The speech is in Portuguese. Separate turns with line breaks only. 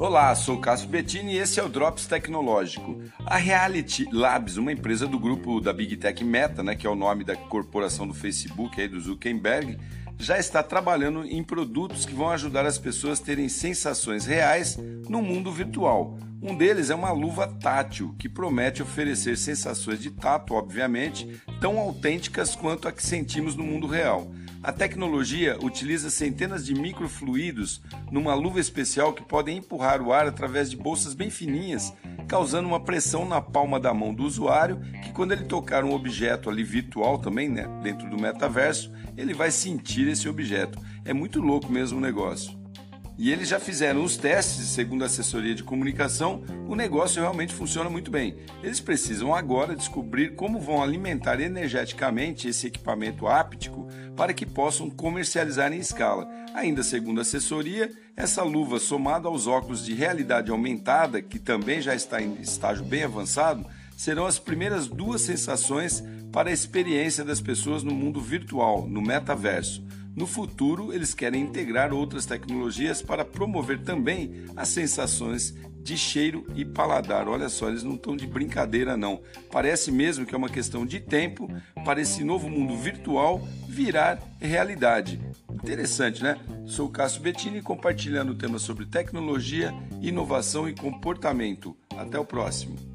Olá, sou Cássio Bettini e esse é o Drops Tecnológico. A Reality Labs, uma empresa do grupo da Big Tech Meta, né, que é o nome da corporação do Facebook aí do Zuckerberg, já está trabalhando em produtos que vão ajudar as pessoas a terem sensações reais no mundo virtual. Um deles é uma luva tátil, que promete oferecer sensações de tato, obviamente, tão autênticas quanto a que sentimos no mundo real. A tecnologia utiliza centenas de microfluidos numa luva especial que podem empurrar o ar através de bolsas bem fininhas, causando uma pressão na palma da mão do usuário, que quando ele tocar um objeto ali virtual também, né, dentro do metaverso, ele vai sentir esse objeto. É muito louco mesmo o negócio. E eles já fizeram os testes, segundo a assessoria de comunicação, o negócio realmente funciona muito bem. Eles precisam agora descobrir como vão alimentar energeticamente esse equipamento áptico para que possam comercializar em escala. Ainda segundo a assessoria, essa luva somada aos óculos de realidade aumentada, que também já está em estágio bem avançado, serão as primeiras duas sensações para a experiência das pessoas no mundo virtual, no metaverso. No futuro, eles querem integrar outras tecnologias para promover também as sensações de cheiro e paladar. Olha só, eles não estão de brincadeira não. Parece mesmo que é uma questão de tempo para esse novo mundo virtual virar realidade. Interessante, né? Sou Cássio Bettini compartilhando temas sobre tecnologia, inovação e comportamento. Até o próximo.